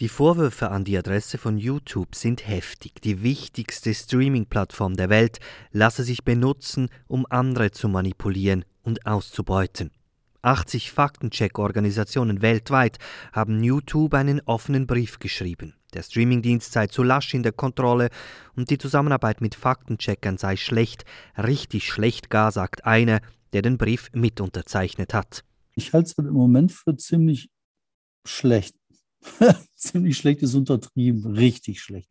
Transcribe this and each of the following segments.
Die Vorwürfe an die Adresse von YouTube sind heftig. Die wichtigste Streaming-Plattform der Welt lasse sich benutzen, um andere zu manipulieren und auszubeuten. 80 Faktencheck-Organisationen weltweit haben YouTube einen offenen Brief geschrieben. Der Streamingdienst sei zu lasch in der Kontrolle und die Zusammenarbeit mit Faktencheckern sei schlecht, richtig schlecht gar, sagt einer, der den Brief mit unterzeichnet hat. Ich halte es im Moment für ziemlich schlecht. Ziemlich schlecht ist untertrieben, richtig schlecht.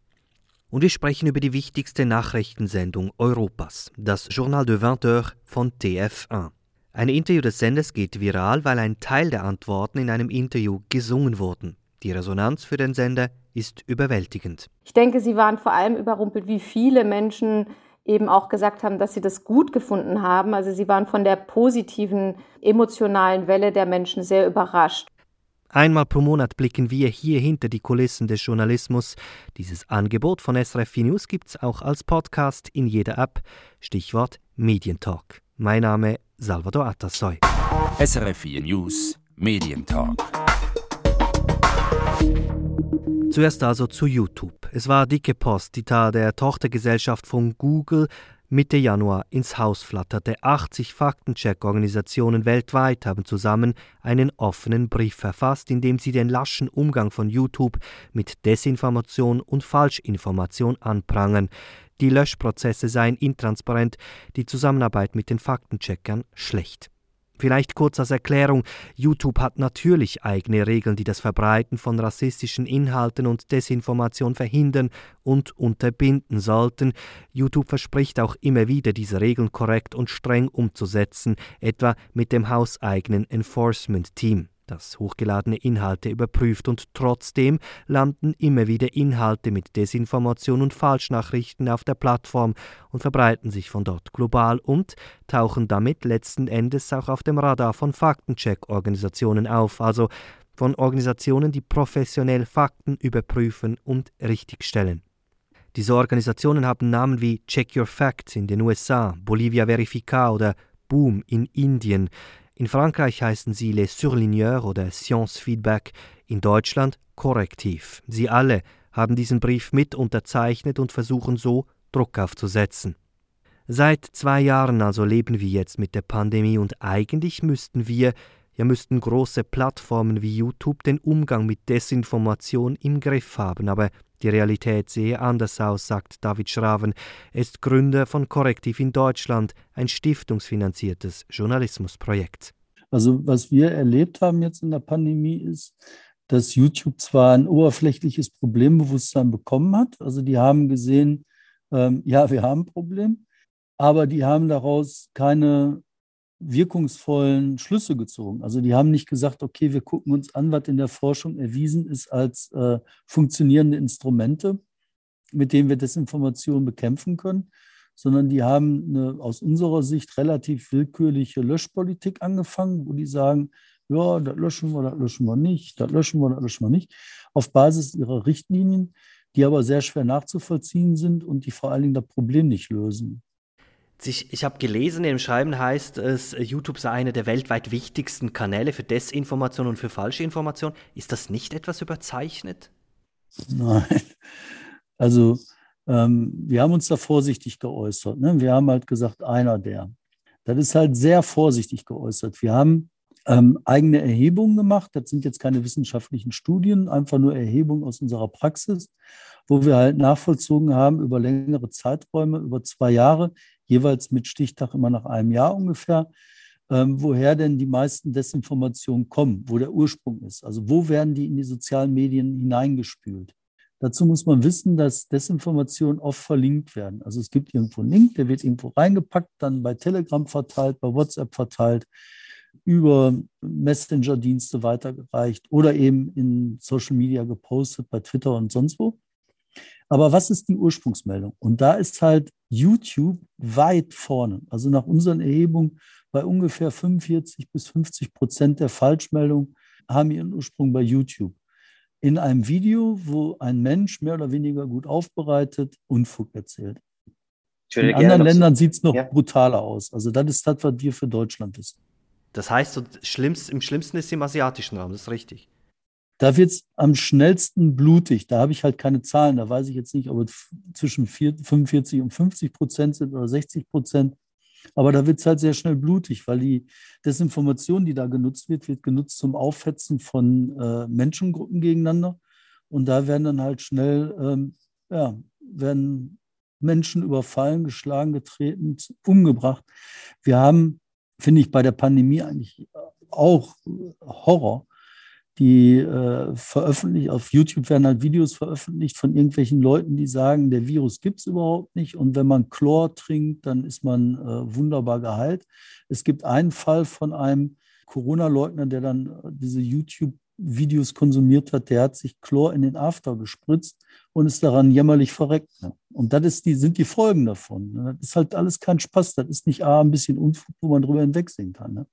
Und wir sprechen über die wichtigste Nachrichtensendung Europas, das Journal de 20 Heures von TF1. Ein Interview des Senders geht viral, weil ein Teil der Antworten in einem Interview gesungen wurden. Die Resonanz für den Sender ist überwältigend. Ich denke, sie waren vor allem überrumpelt, wie viele Menschen eben auch gesagt haben, dass sie das gut gefunden haben. Also sie waren von der positiven emotionalen Welle der Menschen sehr überrascht. Einmal pro Monat blicken wir hier hinter die Kulissen des Journalismus. Dieses Angebot von SRF News gibt's auch als Podcast in jeder App. Stichwort Medientalk. Mein Name Salvador Atassoy. SRF News Medientalk. Zuerst also zu YouTube. Es war dicke Post, die da der Tochtergesellschaft von Google Mitte Januar ins Haus flatterte. 80 Faktencheck-Organisationen weltweit haben zusammen einen offenen Brief verfasst, in dem sie den laschen Umgang von YouTube mit Desinformation und Falschinformation anprangern. Die Löschprozesse seien intransparent, die Zusammenarbeit mit den Faktencheckern schlecht. Vielleicht kurz als Erklärung, YouTube hat natürlich eigene Regeln, die das Verbreiten von rassistischen Inhalten und Desinformation verhindern und unterbinden sollten. YouTube verspricht auch immer wieder, diese Regeln korrekt und streng umzusetzen, etwa mit dem hauseigenen Enforcement Team das hochgeladene Inhalte überprüft und trotzdem landen immer wieder Inhalte mit Desinformation und Falschnachrichten auf der Plattform und verbreiten sich von dort global und tauchen damit letzten Endes auch auf dem Radar von Faktencheck-Organisationen auf, also von Organisationen, die professionell Fakten überprüfen und richtigstellen. Diese Organisationen haben Namen wie Check Your Facts in den USA, Bolivia Verifica oder Boom in Indien. In Frankreich heißen sie Les Surligneurs oder Science Feedback, in Deutschland Korrektiv. Sie alle haben diesen Brief mit unterzeichnet und versuchen so Druck aufzusetzen. Seit zwei Jahren also leben wir jetzt mit der Pandemie und eigentlich müssten wir, ja müssten große Plattformen wie YouTube den Umgang mit Desinformation im Griff haben, aber die Realität sehe anders aus, sagt David Schraven. Er ist Gründer von Korrektiv in Deutschland, ein stiftungsfinanziertes Journalismusprojekt. Also was wir erlebt haben jetzt in der Pandemie ist, dass YouTube zwar ein oberflächliches Problembewusstsein bekommen hat. Also die haben gesehen, ähm, ja, wir haben ein Problem, aber die haben daraus keine wirkungsvollen Schlüsse gezogen. Also die haben nicht gesagt, okay, wir gucken uns an, was in der Forschung erwiesen ist als äh, funktionierende Instrumente, mit denen wir Desinformation bekämpfen können, sondern die haben eine aus unserer Sicht relativ willkürliche Löschpolitik angefangen, wo die sagen, ja, das löschen wir, das löschen wir nicht, das löschen wir, das löschen wir nicht, auf Basis ihrer Richtlinien, die aber sehr schwer nachzuvollziehen sind und die vor allen Dingen das Problem nicht lösen. Ich, ich habe gelesen, in dem Schreiben heißt es, YouTube sei einer der weltweit wichtigsten Kanäle für Desinformation und für falsche Information. Ist das nicht etwas überzeichnet? Nein. Also ähm, wir haben uns da vorsichtig geäußert. Ne? Wir haben halt gesagt, einer der. Das ist halt sehr vorsichtig geäußert. Wir haben ähm, eigene Erhebungen gemacht. Das sind jetzt keine wissenschaftlichen Studien, einfach nur Erhebungen aus unserer Praxis, wo wir halt nachvollzogen haben über längere Zeiträume, über zwei Jahre, jeweils mit Stichtag immer nach einem Jahr ungefähr, ähm, woher denn die meisten Desinformationen kommen, wo der Ursprung ist. Also wo werden die in die sozialen Medien hineingespült? Dazu muss man wissen, dass Desinformationen oft verlinkt werden. Also es gibt irgendwo einen Link, der wird irgendwo reingepackt, dann bei Telegram verteilt, bei WhatsApp verteilt, über Messenger-Dienste weitergereicht oder eben in Social Media gepostet, bei Twitter und sonst wo. Aber was ist die Ursprungsmeldung? Und da ist halt YouTube weit vorne. Also nach unseren Erhebungen bei ungefähr 45 bis 50 Prozent der Falschmeldungen haben ihren Ursprung bei YouTube. In einem Video, wo ein Mensch mehr oder weniger gut aufbereitet Unfug erzählt. In anderen Ländern sieht es noch ja. brutaler aus. Also das ist das, was wir für Deutschland wissen. Das heißt, so schlimmst, im schlimmsten ist es im asiatischen Raum, das ist richtig. Da wird es am schnellsten blutig. Da habe ich halt keine Zahlen. Da weiß ich jetzt nicht, ob es zwischen 45 und 50 Prozent sind oder 60 Prozent. Aber da wird es halt sehr schnell blutig, weil die Desinformation, die da genutzt wird, wird genutzt zum Aufhetzen von äh, Menschengruppen gegeneinander. Und da werden dann halt schnell, ähm, ja, werden Menschen überfallen, geschlagen, getreten, umgebracht. Wir haben, finde ich, bei der Pandemie eigentlich auch Horror die äh, veröffentlicht, auf YouTube werden halt Videos veröffentlicht von irgendwelchen Leuten, die sagen, der Virus gibt es überhaupt nicht und wenn man Chlor trinkt, dann ist man äh, wunderbar geheilt. Es gibt einen Fall von einem Corona-Leugner, der dann äh, diese YouTube-Videos konsumiert hat, der hat sich Chlor in den After gespritzt und ist daran jämmerlich verreckt. Und das ist die, sind die Folgen davon. Das ist halt alles kein Spaß. Das ist nicht A, ein bisschen Unfug, wo man drüber hinwegsehen kann. Ne?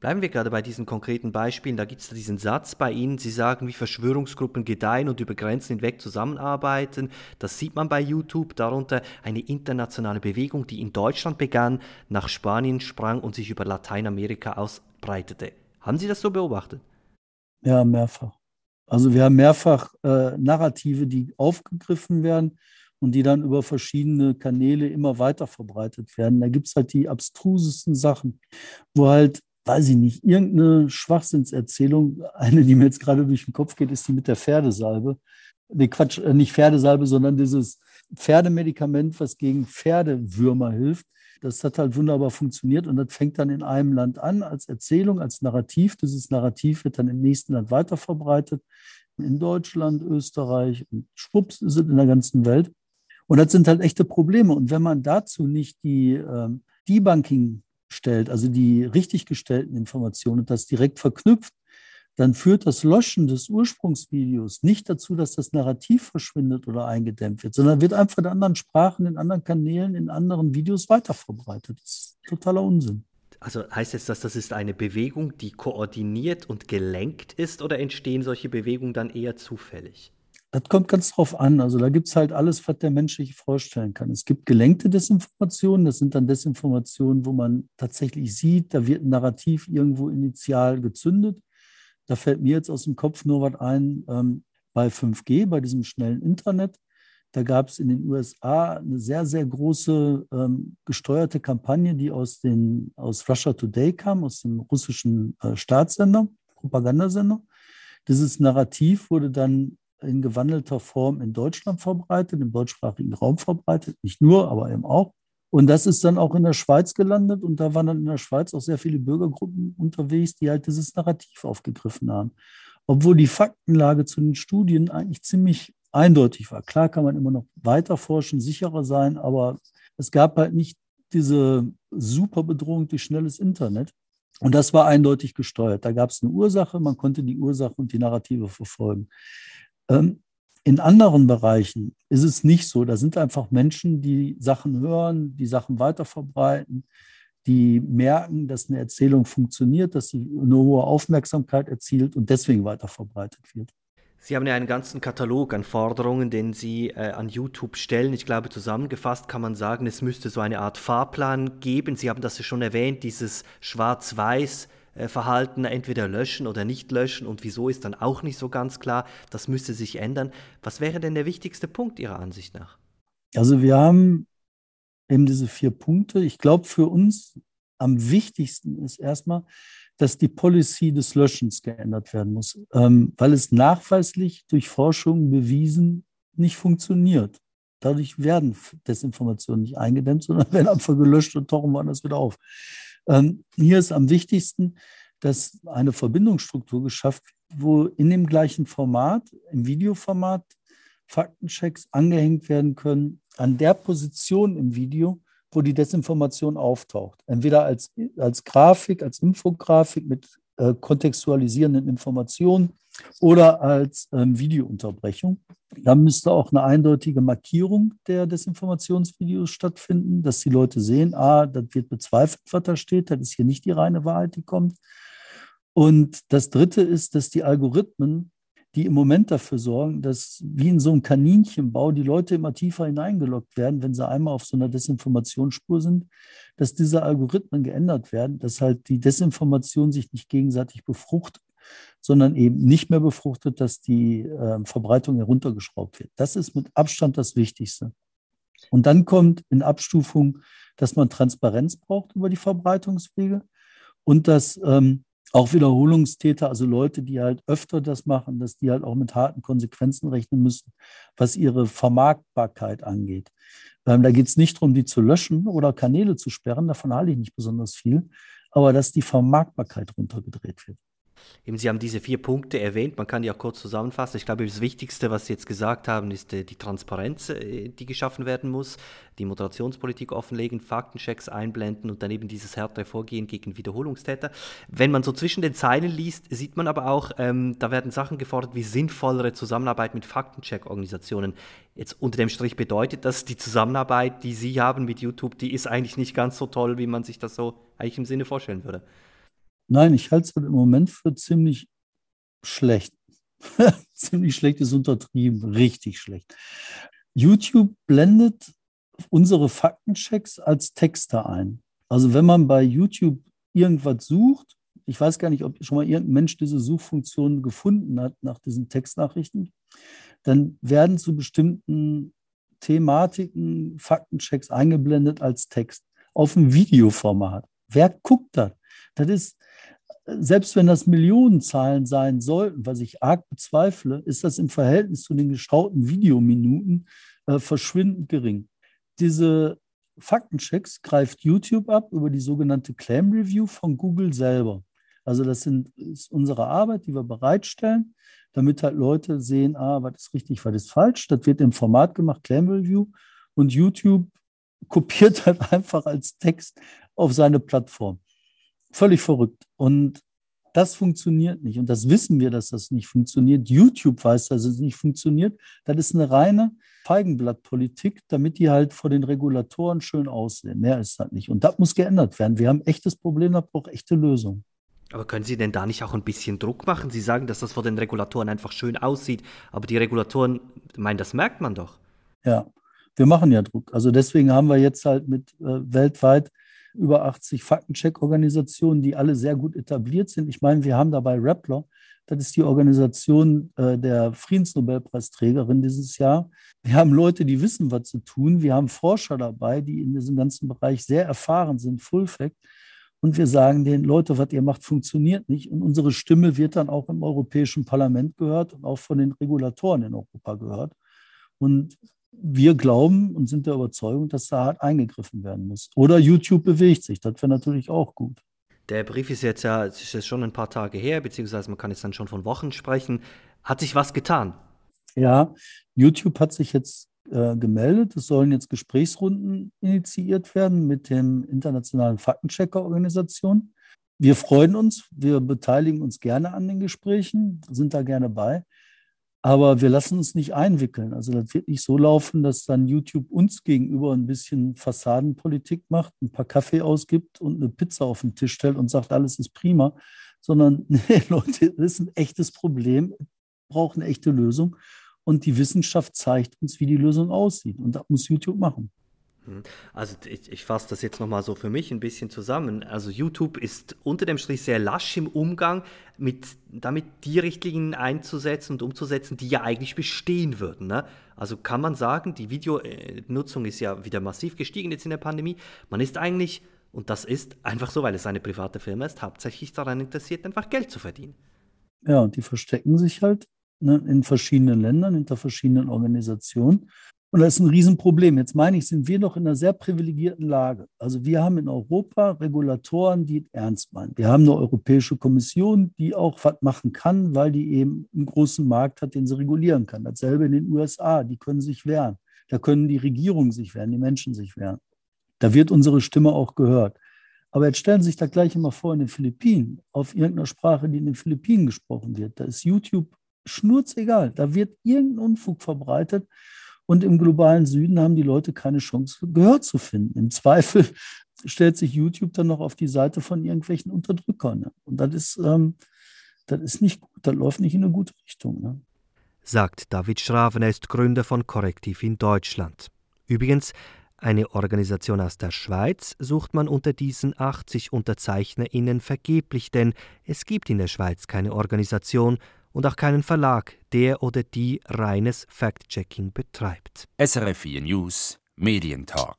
Bleiben wir gerade bei diesen konkreten Beispielen. Da gibt es diesen Satz bei Ihnen. Sie sagen, wie Verschwörungsgruppen gedeihen und über Grenzen hinweg zusammenarbeiten. Das sieht man bei YouTube. Darunter eine internationale Bewegung, die in Deutschland begann, nach Spanien sprang und sich über Lateinamerika ausbreitete. Haben Sie das so beobachtet? Ja, mehrfach. Also wir haben mehrfach äh, Narrative, die aufgegriffen werden und die dann über verschiedene Kanäle immer weiter verbreitet werden. Da gibt es halt die abstrusesten Sachen, wo halt weiß ich nicht, irgendeine Schwachsinnserzählung, eine, die mir jetzt gerade durch den Kopf geht, ist die mit der Pferdesalbe. Nee, Quatsch, äh, nicht Pferdesalbe, sondern dieses Pferdemedikament, was gegen Pferdewürmer hilft. Das hat halt wunderbar funktioniert und das fängt dann in einem Land an als Erzählung, als Narrativ. Dieses Narrativ wird dann im nächsten Land weiterverbreitet. In Deutschland, Österreich und schwupps ist es in der ganzen Welt. Und das sind halt echte Probleme. Und wenn man dazu nicht die äh, Debunking stellt, also die richtig gestellten Informationen und das direkt verknüpft, dann führt das Löschen des Ursprungsvideos nicht dazu, dass das Narrativ verschwindet oder eingedämmt wird, sondern wird einfach in anderen Sprachen, in anderen Kanälen, in anderen Videos weiterverbreitet. Das ist totaler Unsinn. Also heißt jetzt das, das ist eine Bewegung, die koordiniert und gelenkt ist oder entstehen solche Bewegungen dann eher zufällig? Das kommt ganz drauf an. Also da gibt es halt alles, was der Mensch sich vorstellen kann. Es gibt gelenkte Desinformationen. Das sind dann Desinformationen, wo man tatsächlich sieht, da wird ein Narrativ irgendwo initial gezündet. Da fällt mir jetzt aus dem Kopf nur was ein ähm, bei 5G, bei diesem schnellen Internet. Da gab es in den USA eine sehr, sehr große ähm, gesteuerte Kampagne, die aus, den, aus Russia Today kam, aus dem russischen äh, Staatssender, Propagandasender. Dieses Narrativ wurde dann in gewandelter Form in Deutschland verbreitet, im deutschsprachigen Raum verbreitet, nicht nur, aber eben auch. Und das ist dann auch in der Schweiz gelandet und da waren dann in der Schweiz auch sehr viele Bürgergruppen unterwegs, die halt dieses Narrativ aufgegriffen haben. Obwohl die Faktenlage zu den Studien eigentlich ziemlich eindeutig war. Klar kann man immer noch weiter forschen, sicherer sein, aber es gab halt nicht diese super Bedrohung durch schnelles Internet. Und das war eindeutig gesteuert. Da gab es eine Ursache, man konnte die Ursache und die Narrative verfolgen. Ähm, in anderen Bereichen ist es nicht so. Da sind einfach Menschen, die Sachen hören, die Sachen weiterverbreiten, die merken, dass eine Erzählung funktioniert, dass sie eine hohe Aufmerksamkeit erzielt und deswegen weiterverbreitet wird. Sie haben ja einen ganzen Katalog an Forderungen, den Sie äh, an YouTube stellen. Ich glaube, zusammengefasst kann man sagen, es müsste so eine Art Fahrplan geben. Sie haben das ja schon erwähnt, dieses Schwarz-Weiß Verhalten entweder löschen oder nicht löschen und wieso ist dann auch nicht so ganz klar. Das müsste sich ändern. Was wäre denn der wichtigste Punkt Ihrer Ansicht nach? Also wir haben eben diese vier Punkte. Ich glaube, für uns am wichtigsten ist erstmal, dass die Policy des Löschens geändert werden muss, ähm, weil es nachweislich durch Forschung bewiesen nicht funktioniert. Dadurch werden Desinformationen nicht eingedämmt, sondern werden einfach gelöscht und tauchen woanders wieder auf. Ähm, hier ist am wichtigsten, dass eine Verbindungsstruktur geschafft wird, wo in dem gleichen Format, im Videoformat, Faktenchecks angehängt werden können an der Position im Video, wo die Desinformation auftaucht. Entweder als, als Grafik, als Infografik mit äh, kontextualisierenden Informationen oder als ähm, Videounterbrechung. Dann müsste auch eine eindeutige Markierung der Desinformationsvideos stattfinden, dass die Leute sehen, ah, das wird bezweifelt, was da steht, das ist hier nicht die reine Wahrheit, die kommt. Und das Dritte ist, dass die Algorithmen, die im Moment dafür sorgen, dass wie in so einem Kaninchenbau die Leute immer tiefer hineingelockt werden, wenn sie einmal auf so einer Desinformationsspur sind, dass diese Algorithmen geändert werden, dass halt die Desinformation sich nicht gegenseitig befruchtet, sondern eben nicht mehr befruchtet, dass die äh, Verbreitung heruntergeschraubt wird. Das ist mit Abstand das Wichtigste. Und dann kommt in Abstufung, dass man Transparenz braucht über die Verbreitungswege und dass ähm, auch Wiederholungstäter, also Leute, die halt öfter das machen, dass die halt auch mit harten Konsequenzen rechnen müssen, was ihre Vermarktbarkeit angeht. Ähm, da geht es nicht darum, die zu löschen oder Kanäle zu sperren, davon halte ich nicht besonders viel, aber dass die Vermarktbarkeit runtergedreht wird. Eben, Sie haben diese vier Punkte erwähnt, man kann die auch kurz zusammenfassen. Ich glaube, das Wichtigste, was Sie jetzt gesagt haben, ist äh, die Transparenz, äh, die geschaffen werden muss, die Moderationspolitik offenlegen, Faktenchecks einblenden und dann eben dieses härtere Vorgehen gegen Wiederholungstäter. Wenn man so zwischen den Zeilen liest, sieht man aber auch, ähm, da werden Sachen gefordert wie sinnvollere Zusammenarbeit mit Faktencheck-Organisationen. Jetzt unter dem Strich bedeutet das, die Zusammenarbeit, die Sie haben mit YouTube, die ist eigentlich nicht ganz so toll, wie man sich das so eigentlich im Sinne vorstellen würde. Nein, ich halte es halt im Moment für ziemlich schlecht. ziemlich schlecht ist untertrieben, richtig schlecht. YouTube blendet unsere Faktenchecks als Texte ein. Also wenn man bei YouTube irgendwas sucht, ich weiß gar nicht, ob schon mal irgendein Mensch diese Suchfunktion gefunden hat nach diesen Textnachrichten, dann werden zu bestimmten Thematiken Faktenchecks eingeblendet als Text auf dem Videoformat. Wer guckt das? Das ist, selbst wenn das Millionenzahlen sein sollten, was ich arg bezweifle, ist das im Verhältnis zu den geschauten Videominuten äh, verschwindend gering. Diese Faktenchecks greift YouTube ab über die sogenannte Claim Review von Google selber. Also das sind, ist unsere Arbeit, die wir bereitstellen, damit halt Leute sehen, ah, was ist richtig, was ist falsch. Das wird im Format gemacht, Claim Review. Und YouTube kopiert halt einfach als Text auf seine Plattform. Völlig verrückt. Und das funktioniert nicht. Und das wissen wir, dass das nicht funktioniert. YouTube weiß, dass es nicht funktioniert. Das ist eine reine Feigenblattpolitik, damit die halt vor den Regulatoren schön aussehen. Mehr ist das nicht. Und das muss geändert werden. Wir haben ein echtes Problem, da braucht echte Lösungen. Aber können Sie denn da nicht auch ein bisschen Druck machen? Sie sagen, dass das vor den Regulatoren einfach schön aussieht, aber die Regulatoren meinen, das merkt man doch. Ja, wir machen ja Druck. Also deswegen haben wir jetzt halt mit äh, weltweit über 80 Faktencheck-Organisationen, die alle sehr gut etabliert sind. Ich meine, wir haben dabei Rappler, das ist die Organisation äh, der Friedensnobelpreisträgerin dieses Jahr. Wir haben Leute, die wissen, was zu tun. Wir haben Forscher dabei, die in diesem ganzen Bereich sehr erfahren sind, Full Fact. Und wir sagen den Leute, was ihr macht, funktioniert nicht. Und unsere Stimme wird dann auch im Europäischen Parlament gehört und auch von den Regulatoren in Europa gehört. Und wir glauben und sind der Überzeugung, dass da hart eingegriffen werden muss. Oder YouTube bewegt sich, das wäre natürlich auch gut. Der Brief ist jetzt ja ist jetzt schon ein paar Tage her, beziehungsweise man kann jetzt dann schon von Wochen sprechen. Hat sich was getan? Ja, YouTube hat sich jetzt äh, gemeldet. Es sollen jetzt Gesprächsrunden initiiert werden mit den internationalen Faktenchecker-Organisationen. Wir freuen uns, wir beteiligen uns gerne an den Gesprächen, sind da gerne bei. Aber wir lassen uns nicht einwickeln. Also das wird nicht so laufen, dass dann YouTube uns gegenüber ein bisschen Fassadenpolitik macht, ein paar Kaffee ausgibt und eine Pizza auf den Tisch stellt und sagt, alles ist prima. Sondern, nee, Leute, das ist ein echtes Problem, braucht eine echte Lösung. Und die Wissenschaft zeigt uns, wie die Lösung aussieht. Und das muss YouTube machen. Hm. Also ich, ich fasse das jetzt nochmal so für mich ein bisschen zusammen. Also YouTube ist unter dem Strich sehr lasch im Umgang, mit, damit die Richtlinien einzusetzen und umzusetzen, die ja eigentlich bestehen würden. Ne? Also kann man sagen, die Videonutzung ist ja wieder massiv gestiegen jetzt in der Pandemie. Man ist eigentlich, und das ist einfach so, weil es eine private Firma ist, hauptsächlich daran interessiert, einfach Geld zu verdienen. Ja, und die verstecken sich halt ne, in verschiedenen Ländern, hinter verschiedenen Organisationen und das ist ein Riesenproblem. Jetzt meine ich, sind wir noch in einer sehr privilegierten Lage. Also wir haben in Europa Regulatoren, die ernst meinen. Wir haben eine Europäische Kommission, die auch was machen kann, weil die eben einen großen Markt hat, den sie regulieren kann. Dasselbe in den USA, die können sich wehren. Da können die Regierungen sich wehren, die Menschen sich wehren. Da wird unsere Stimme auch gehört. Aber jetzt stellen Sie sich da gleich immer vor in den Philippinen, auf irgendeiner Sprache, die in den Philippinen gesprochen wird. Da ist YouTube schnurzegal. Da wird irgendein Unfug verbreitet und im globalen Süden haben die Leute keine Chance, Gehör zu finden. Im Zweifel stellt sich YouTube dann noch auf die Seite von irgendwelchen Unterdrückern. Ne? Und das ist, ähm, das ist nicht gut, das läuft nicht in eine gute Richtung. Ne? Sagt David Schraven, er ist Gründer von Korrektiv in Deutschland. Übrigens, Eine Organisation aus der Schweiz sucht man unter diesen 80 UnterzeichnerInnen vergeblich, denn es gibt in der Schweiz keine Organisation und auch keinen Verlag, der oder die reines Fact-Checking betreibt. SRF 4 News Medientalk.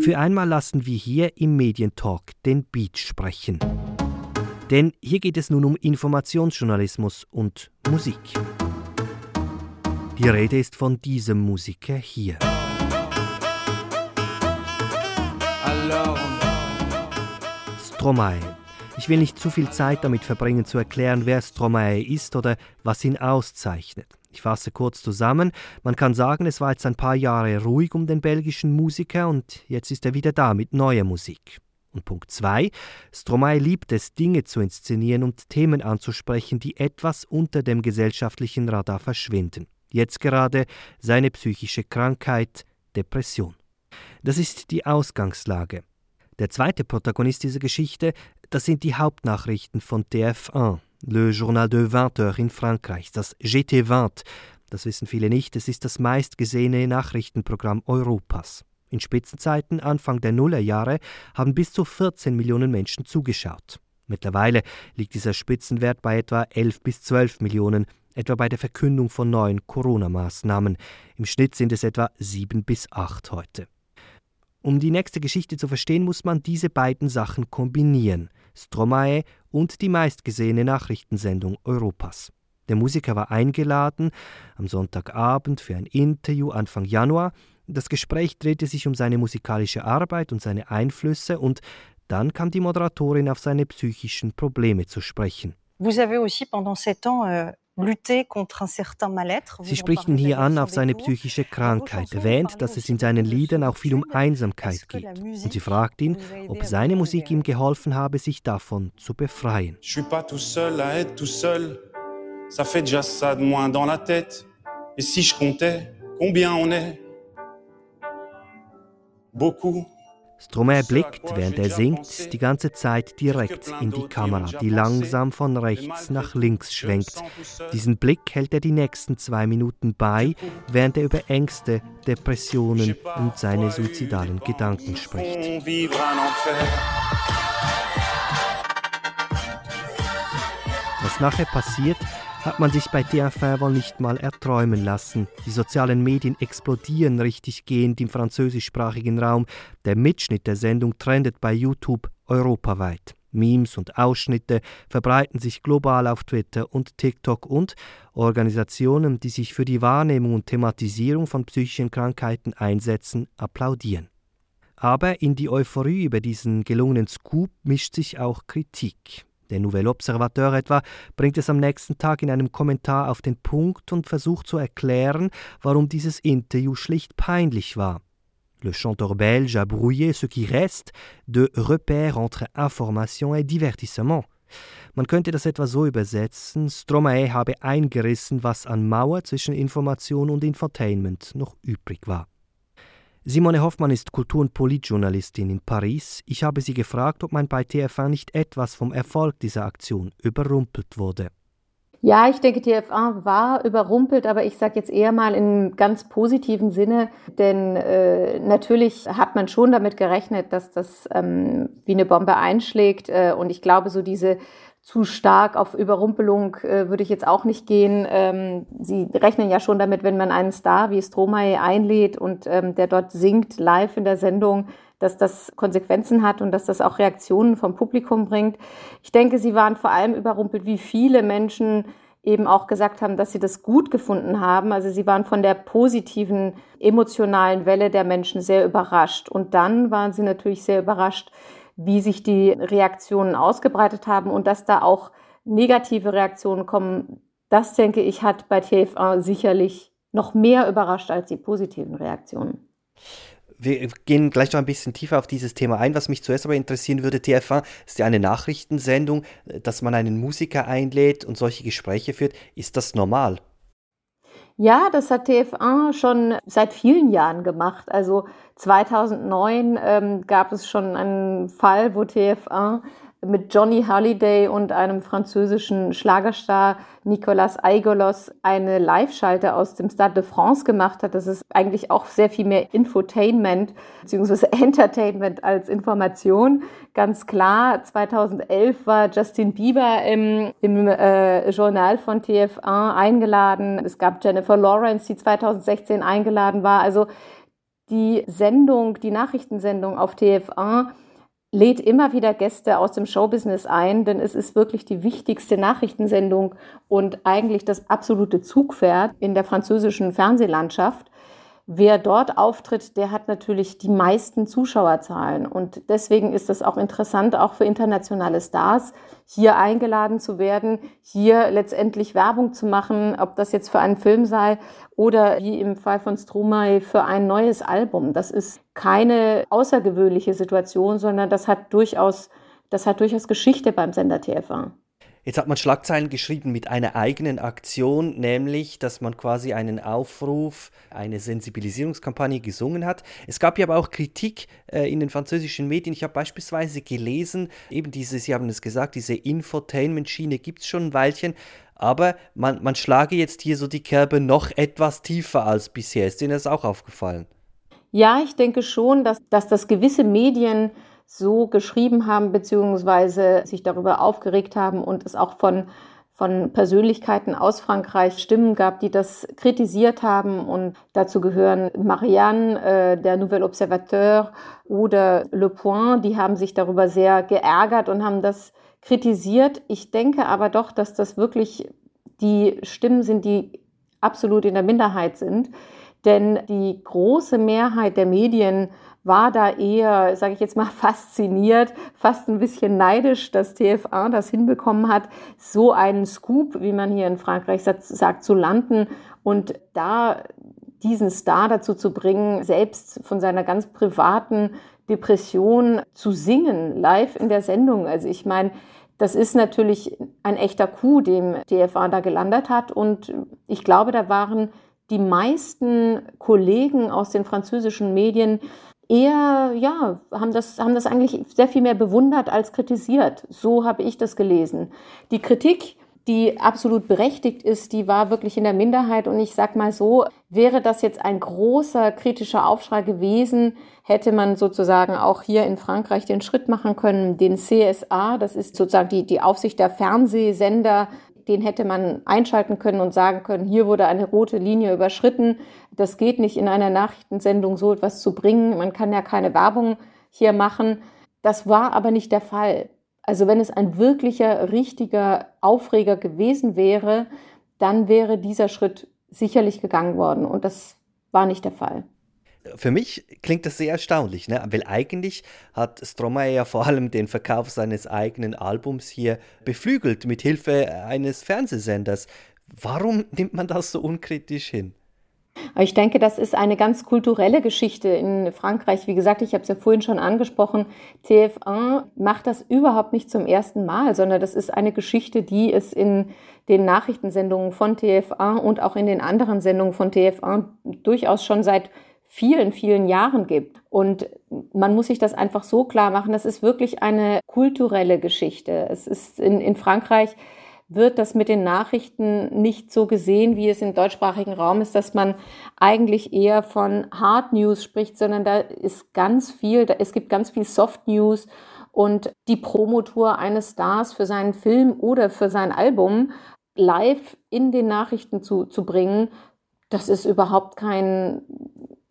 Für einmal lassen wir hier im Medientalk den Beat sprechen. Denn hier geht es nun um Informationsjournalismus und Musik. Die Rede ist von diesem Musiker hier. Stromae. Ich will nicht zu viel Zeit damit verbringen, zu erklären, wer Stromae ist oder was ihn auszeichnet. Ich fasse kurz zusammen. Man kann sagen, es war jetzt ein paar Jahre ruhig um den belgischen Musiker und jetzt ist er wieder da mit neuer Musik. Und Punkt 2. Stromae liebt es, Dinge zu inszenieren und Themen anzusprechen, die etwas unter dem gesellschaftlichen Radar verschwinden. Jetzt gerade seine psychische Krankheit, Depression. Das ist die Ausgangslage. Der zweite Protagonist dieser Geschichte, das sind die Hauptnachrichten von TF1, Le Journal de 20 Heures in Frankreich, das GT20. Das wissen viele nicht, es ist das meistgesehene Nachrichtenprogramm Europas. In Spitzenzeiten Anfang der Nullerjahre haben bis zu 14 Millionen Menschen zugeschaut. Mittlerweile liegt dieser Spitzenwert bei etwa 11 bis 12 Millionen, etwa bei der Verkündung von neuen Corona-Maßnahmen. Im Schnitt sind es etwa 7 bis 8 heute. Um die nächste Geschichte zu verstehen, muss man diese beiden Sachen kombinieren: Stromae und die meistgesehene Nachrichtensendung Europas. Der Musiker war eingeladen am Sonntagabend für ein Interview Anfang Januar. Das Gespräch drehte sich um seine musikalische Arbeit und seine Einflüsse und dann kam die Moderatorin auf seine psychischen Probleme zu sprechen. Vous avez aussi pendant sept ans euh, Sie sprichten hier an auf seine psychische Krankheit, erwähnt, dass es in seinen Liedern auch viel um Einsamkeit geht. Und sie fragt ihn, ob seine Musik ihm geholfen habe, sich davon zu befreien. Suis pas tout seul à être tout seul. Ça fait déjà ça de moins dans la tête. Et si je comptais combien on est Beaucoup. Stromae blickt, während er singt, die ganze Zeit direkt in die Kamera, die langsam von rechts nach links schwenkt. Diesen Blick hält er die nächsten zwei Minuten bei, während er über Ängste, Depressionen und seine suizidalen Gedanken spricht. Was nachher passiert, hat man sich bei TF1 wohl nicht mal erträumen lassen. Die sozialen Medien explodieren richtig gehend im französischsprachigen Raum. Der Mitschnitt der Sendung trendet bei YouTube europaweit. Memes und Ausschnitte verbreiten sich global auf Twitter und TikTok und Organisationen, die sich für die Wahrnehmung und Thematisierung von psychischen Krankheiten einsetzen, applaudieren. Aber in die Euphorie über diesen gelungenen Scoop mischt sich auch Kritik. Der Nouvel Observateur etwa bringt es am nächsten Tag in einem Kommentar auf den Punkt und versucht zu erklären, warum dieses Interview schlicht peinlich war. Le chanteur belge a brouillé ce qui reste de repère entre information et divertissement. Man könnte das etwa so übersetzen: Stromae habe eingerissen, was an Mauer zwischen Information und Infotainment noch übrig war. Simone Hoffmann ist Kultur- und Politjournalistin in Paris. Ich habe sie gefragt, ob man bei TF1 nicht etwas vom Erfolg dieser Aktion überrumpelt wurde. Ja, ich denke, TF1 war überrumpelt, aber ich sage jetzt eher mal in ganz positiven Sinne, denn äh, natürlich hat man schon damit gerechnet, dass das ähm, wie eine Bombe einschlägt. Äh, und ich glaube, so diese zu stark auf Überrumpelung äh, würde ich jetzt auch nicht gehen. Ähm, Sie rechnen ja schon damit, wenn man einen Star wie Stromae einlädt und ähm, der dort singt live in der Sendung, dass das Konsequenzen hat und dass das auch Reaktionen vom Publikum bringt. Ich denke, Sie waren vor allem überrumpelt, wie viele Menschen eben auch gesagt haben, dass sie das gut gefunden haben. Also sie waren von der positiven emotionalen Welle der Menschen sehr überrascht. Und dann waren sie natürlich sehr überrascht, wie sich die Reaktionen ausgebreitet haben und dass da auch negative Reaktionen kommen, das denke ich, hat bei TF1 sicherlich noch mehr überrascht als die positiven Reaktionen. Wir gehen gleich noch ein bisschen tiefer auf dieses Thema ein. Was mich zuerst aber interessieren würde, TF1 ist ja eine Nachrichtensendung, dass man einen Musiker einlädt und solche Gespräche führt. Ist das normal? Ja, das hat TF1 schon seit vielen Jahren gemacht. Also 2009 ähm, gab es schon einen Fall, wo TF1 mit Johnny Halliday und einem französischen Schlagerstar Nicolas Aigolos eine Live-Schalte aus dem Stade de France gemacht hat. Das ist eigentlich auch sehr viel mehr Infotainment bzw. Entertainment als Information. Ganz klar, 2011 war Justin Bieber im, im äh, Journal von TF1 eingeladen. Es gab Jennifer Lawrence, die 2016 eingeladen war. Also die Sendung, die Nachrichtensendung auf TF1 lädt immer wieder Gäste aus dem Showbusiness ein, denn es ist wirklich die wichtigste Nachrichtensendung und eigentlich das absolute Zugpferd in der französischen Fernsehlandschaft. Wer dort auftritt, der hat natürlich die meisten Zuschauerzahlen. Und deswegen ist es auch interessant, auch für internationale Stars hier eingeladen zu werden, hier letztendlich Werbung zu machen, ob das jetzt für einen Film sei oder wie im Fall von Stromae für ein neues Album. Das ist keine außergewöhnliche Situation, sondern das hat durchaus, das hat durchaus Geschichte beim Sender TF1. Jetzt hat man Schlagzeilen geschrieben mit einer eigenen Aktion, nämlich, dass man quasi einen Aufruf, eine Sensibilisierungskampagne gesungen hat. Es gab ja aber auch Kritik äh, in den französischen Medien. Ich habe beispielsweise gelesen, eben diese, Sie haben es gesagt, diese Infotainment-Schiene gibt es schon ein Weilchen, aber man, man schlage jetzt hier so die Kerbe noch etwas tiefer als bisher. Ist Ihnen das auch aufgefallen? Ja, ich denke schon, dass, dass das gewisse Medien so geschrieben haben, beziehungsweise sich darüber aufgeregt haben und es auch von, von Persönlichkeiten aus Frankreich Stimmen gab, die das kritisiert haben. Und dazu gehören Marianne, äh, der Nouvel Observateur oder Le Point, die haben sich darüber sehr geärgert und haben das kritisiert. Ich denke aber doch, dass das wirklich die Stimmen sind, die absolut in der Minderheit sind. Denn die große Mehrheit der Medien war da eher, sage ich jetzt mal, fasziniert, fast ein bisschen neidisch, dass TF1 das hinbekommen hat, so einen Scoop, wie man hier in Frankreich sagt, zu landen und da diesen Star dazu zu bringen, selbst von seiner ganz privaten Depression zu singen, live in der Sendung. Also ich meine, das ist natürlich ein echter Coup, dem TF1 da gelandet hat. Und ich glaube, da waren die meisten Kollegen aus den französischen Medien eher, ja, haben das, haben das eigentlich sehr viel mehr bewundert als kritisiert. So habe ich das gelesen. Die Kritik, die absolut berechtigt ist, die war wirklich in der Minderheit. Und ich sag mal so, wäre das jetzt ein großer kritischer Aufschrei gewesen, hätte man sozusagen auch hier in Frankreich den Schritt machen können, den CSA, das ist sozusagen die, die Aufsicht der Fernsehsender, den hätte man einschalten können und sagen können, hier wurde eine rote Linie überschritten. Das geht nicht in einer Nachrichtensendung so etwas zu bringen. Man kann ja keine Werbung hier machen. Das war aber nicht der Fall. Also wenn es ein wirklicher, richtiger Aufreger gewesen wäre, dann wäre dieser Schritt sicherlich gegangen worden. Und das war nicht der Fall für mich klingt das sehr erstaunlich, ne? weil eigentlich hat Stromae ja vor allem den Verkauf seines eigenen Albums hier beflügelt mit Hilfe eines Fernsehsenders. Warum nimmt man das so unkritisch hin? Ich denke, das ist eine ganz kulturelle Geschichte in Frankreich. Wie gesagt, ich habe es ja vorhin schon angesprochen. TF1 macht das überhaupt nicht zum ersten Mal, sondern das ist eine Geschichte, die es in den Nachrichtensendungen von TF1 und auch in den anderen Sendungen von TF1 durchaus schon seit vielen, vielen Jahren gibt. Und man muss sich das einfach so klar machen, das ist wirklich eine kulturelle Geschichte. Es ist in, in Frankreich wird das mit den Nachrichten nicht so gesehen, wie es im deutschsprachigen Raum ist, dass man eigentlich eher von Hard News spricht, sondern da ist ganz viel, da, es gibt ganz viel Soft News und die Promotour eines Stars für seinen Film oder für sein Album live in den Nachrichten zu, zu bringen, das ist überhaupt kein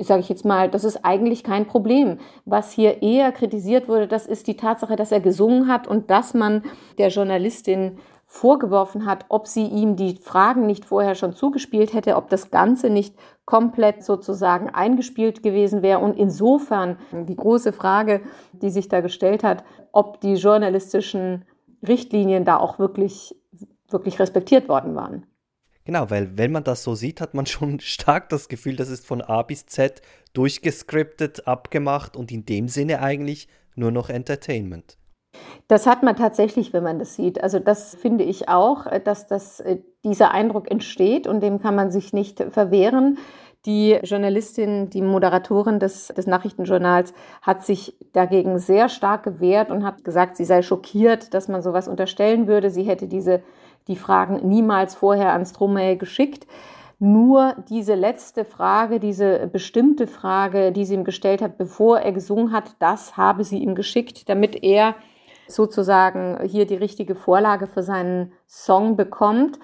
sage ich jetzt mal, das ist eigentlich kein Problem. Was hier eher kritisiert wurde, das ist die Tatsache, dass er gesungen hat und dass man der Journalistin vorgeworfen hat, ob sie ihm die Fragen nicht vorher schon zugespielt hätte, ob das Ganze nicht komplett sozusagen eingespielt gewesen wäre. Und insofern die große Frage, die sich da gestellt hat, ob die journalistischen Richtlinien da auch wirklich, wirklich respektiert worden waren. Genau, weil wenn man das so sieht, hat man schon stark das Gefühl, das ist von A bis Z durchgescriptet, abgemacht und in dem Sinne eigentlich nur noch Entertainment. Das hat man tatsächlich, wenn man das sieht. Also das finde ich auch, dass das, äh, dieser Eindruck entsteht und dem kann man sich nicht verwehren. Die Journalistin, die Moderatorin des, des Nachrichtenjournals hat sich dagegen sehr stark gewehrt und hat gesagt, sie sei schockiert, dass man sowas unterstellen würde. Sie hätte diese, die Fragen niemals vorher an Stromae geschickt. Nur diese letzte Frage, diese bestimmte Frage, die sie ihm gestellt hat, bevor er gesungen hat, das habe sie ihm geschickt, damit er sozusagen hier die richtige Vorlage für seinen Song bekommt.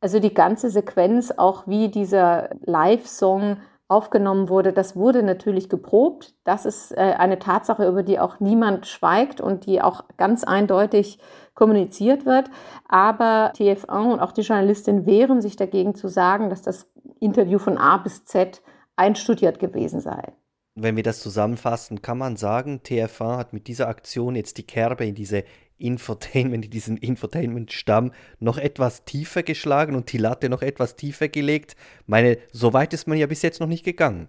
Also die ganze Sequenz, auch wie dieser Live-Song aufgenommen wurde, das wurde natürlich geprobt. Das ist äh, eine Tatsache, über die auch niemand schweigt und die auch ganz eindeutig kommuniziert wird. Aber TF1 und auch die Journalistin wehren sich dagegen zu sagen, dass das Interview von A bis Z einstudiert gewesen sei. Wenn wir das zusammenfassen, kann man sagen, TF1 hat mit dieser Aktion jetzt die Kerbe in diese Infotainment, in diesen Infotainment-Stamm noch etwas tiefer geschlagen und die Latte noch etwas tiefer gelegt. Meine, so weit ist man ja bis jetzt noch nicht gegangen.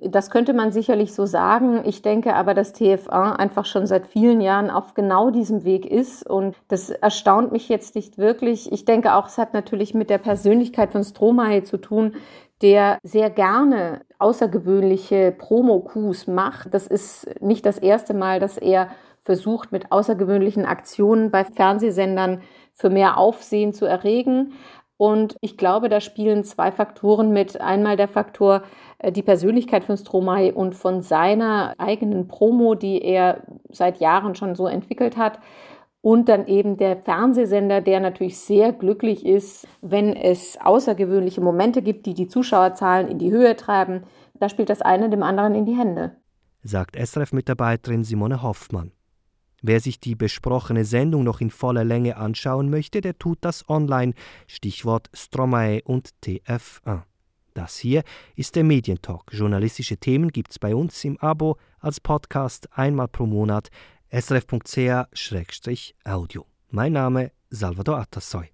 Das könnte man sicherlich so sagen. Ich denke aber, dass TF1 einfach schon seit vielen Jahren auf genau diesem Weg ist. Und das erstaunt mich jetzt nicht wirklich. Ich denke auch, es hat natürlich mit der Persönlichkeit von Stromae zu tun, der sehr gerne außergewöhnliche Promo-Coups macht. Das ist nicht das erste Mal, dass er versucht, mit außergewöhnlichen Aktionen bei Fernsehsendern für mehr Aufsehen zu erregen. Und ich glaube, da spielen zwei Faktoren mit. Einmal der Faktor äh, die Persönlichkeit von Stromae und von seiner eigenen Promo, die er seit Jahren schon so entwickelt hat. Und dann eben der Fernsehsender, der natürlich sehr glücklich ist, wenn es außergewöhnliche Momente gibt, die die Zuschauerzahlen in die Höhe treiben. Da spielt das eine dem anderen in die Hände. Sagt SRF-Mitarbeiterin Simone Hoffmann. Wer sich die besprochene Sendung noch in voller Länge anschauen möchte, der tut das online. Stichwort Stromae und TF1. Das hier ist der Medientalk. Journalistische Themen gibt's bei uns im Abo als Podcast einmal pro Monat srf.ch-audio. Mein Name Salvador Atassoy.